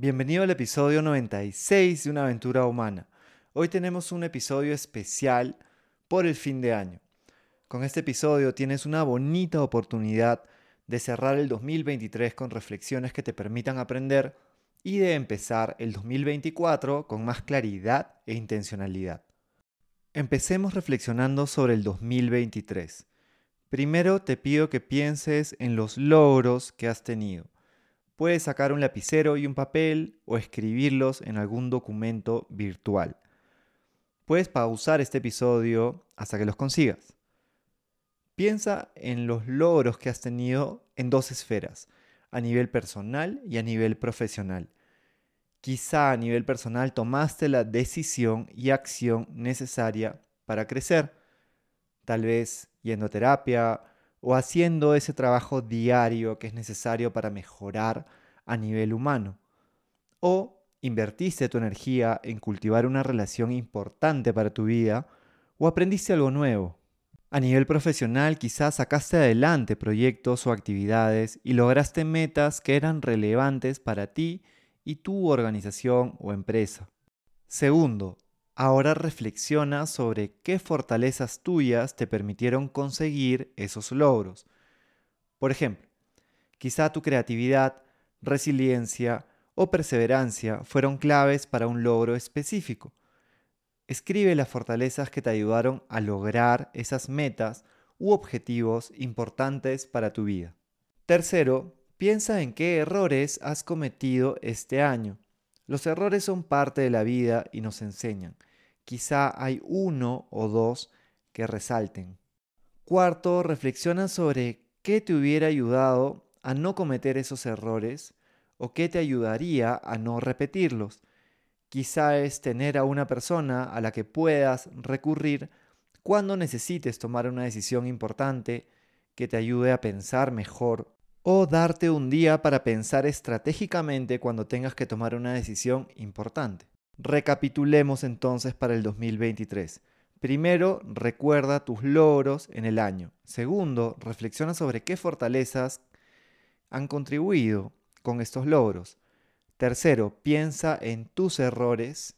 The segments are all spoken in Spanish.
Bienvenido al episodio 96 de Una aventura humana. Hoy tenemos un episodio especial por el fin de año. Con este episodio tienes una bonita oportunidad de cerrar el 2023 con reflexiones que te permitan aprender y de empezar el 2024 con más claridad e intencionalidad. Empecemos reflexionando sobre el 2023. Primero te pido que pienses en los logros que has tenido. Puedes sacar un lapicero y un papel o escribirlos en algún documento virtual. Puedes pausar este episodio hasta que los consigas. Piensa en los logros que has tenido en dos esferas, a nivel personal y a nivel profesional. Quizá a nivel personal tomaste la decisión y acción necesaria para crecer. Tal vez yendo a terapia o haciendo ese trabajo diario que es necesario para mejorar a nivel humano. O invertiste tu energía en cultivar una relación importante para tu vida o aprendiste algo nuevo. A nivel profesional quizás sacaste adelante proyectos o actividades y lograste metas que eran relevantes para ti y tu organización o empresa. Segundo, ahora reflexiona sobre qué fortalezas tuyas te permitieron conseguir esos logros. Por ejemplo, quizá tu creatividad, resiliencia o perseverancia fueron claves para un logro específico. Escribe las fortalezas que te ayudaron a lograr esas metas u objetivos importantes para tu vida. Tercero, piensa en qué errores has cometido este año. Los errores son parte de la vida y nos enseñan. Quizá hay uno o dos que resalten. Cuarto, reflexiona sobre qué te hubiera ayudado a no cometer esos errores o qué te ayudaría a no repetirlos. Quizá es tener a una persona a la que puedas recurrir cuando necesites tomar una decisión importante que te ayude a pensar mejor o darte un día para pensar estratégicamente cuando tengas que tomar una decisión importante. Recapitulemos entonces para el 2023. Primero, recuerda tus logros en el año. Segundo, reflexiona sobre qué fortalezas han contribuido con estos logros. Tercero, piensa en tus errores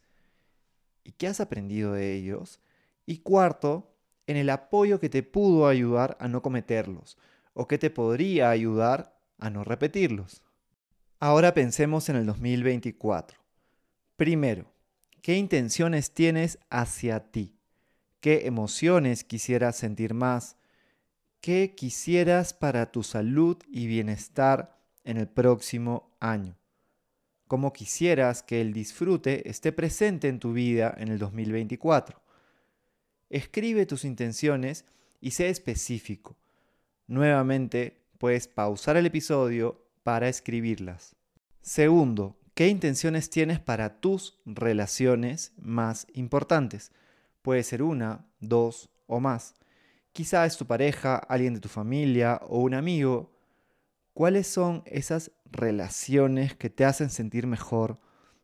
y qué has aprendido de ellos. Y cuarto, en el apoyo que te pudo ayudar a no cometerlos o que te podría ayudar a no repetirlos. Ahora pensemos en el 2024. Primero, ¿qué intenciones tienes hacia ti? ¿Qué emociones quisieras sentir más? ¿Qué quisieras para tu salud y bienestar en el próximo año? cómo quisieras que el disfrute esté presente en tu vida en el 2024. Escribe tus intenciones y sé específico. Nuevamente, puedes pausar el episodio para escribirlas. Segundo, ¿qué intenciones tienes para tus relaciones más importantes? Puede ser una, dos o más. Quizá es tu pareja, alguien de tu familia o un amigo ¿Cuáles son esas relaciones que te hacen sentir mejor,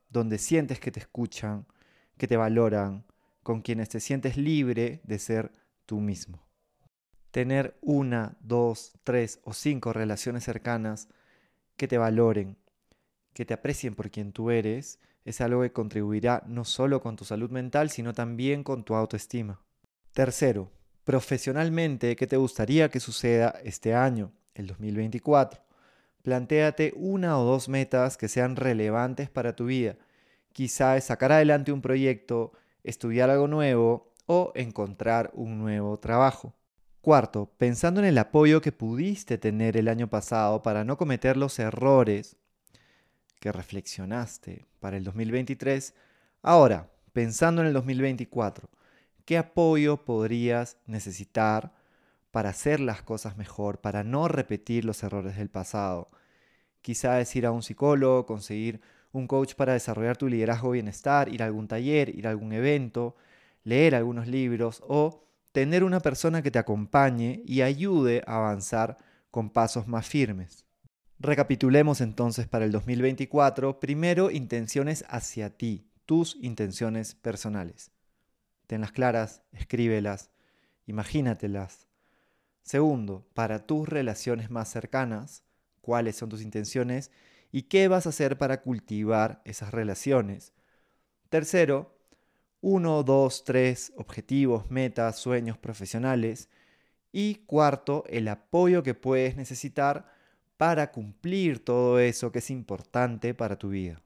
donde sientes que te escuchan, que te valoran, con quienes te sientes libre de ser tú mismo? Tener una, dos, tres o cinco relaciones cercanas que te valoren, que te aprecien por quien tú eres, es algo que contribuirá no solo con tu salud mental, sino también con tu autoestima. Tercero, profesionalmente, ¿qué te gustaría que suceda este año? el 2024. Plantéate una o dos metas que sean relevantes para tu vida. Quizá es sacar adelante un proyecto, estudiar algo nuevo o encontrar un nuevo trabajo. Cuarto, pensando en el apoyo que pudiste tener el año pasado para no cometer los errores que reflexionaste para el 2023, ahora, pensando en el 2024, ¿qué apoyo podrías necesitar para hacer las cosas mejor, para no repetir los errores del pasado. Quizá ir a un psicólogo, conseguir un coach para desarrollar tu liderazgo bienestar, ir a algún taller, ir a algún evento, leer algunos libros o tener una persona que te acompañe y ayude a avanzar con pasos más firmes. Recapitulemos entonces para el 2024. Primero, intenciones hacia ti, tus intenciones personales. Tenlas claras, escríbelas, imagínatelas, Segundo, para tus relaciones más cercanas, cuáles son tus intenciones y qué vas a hacer para cultivar esas relaciones. Tercero, uno, dos, tres objetivos, metas, sueños profesionales. Y cuarto, el apoyo que puedes necesitar para cumplir todo eso que es importante para tu vida.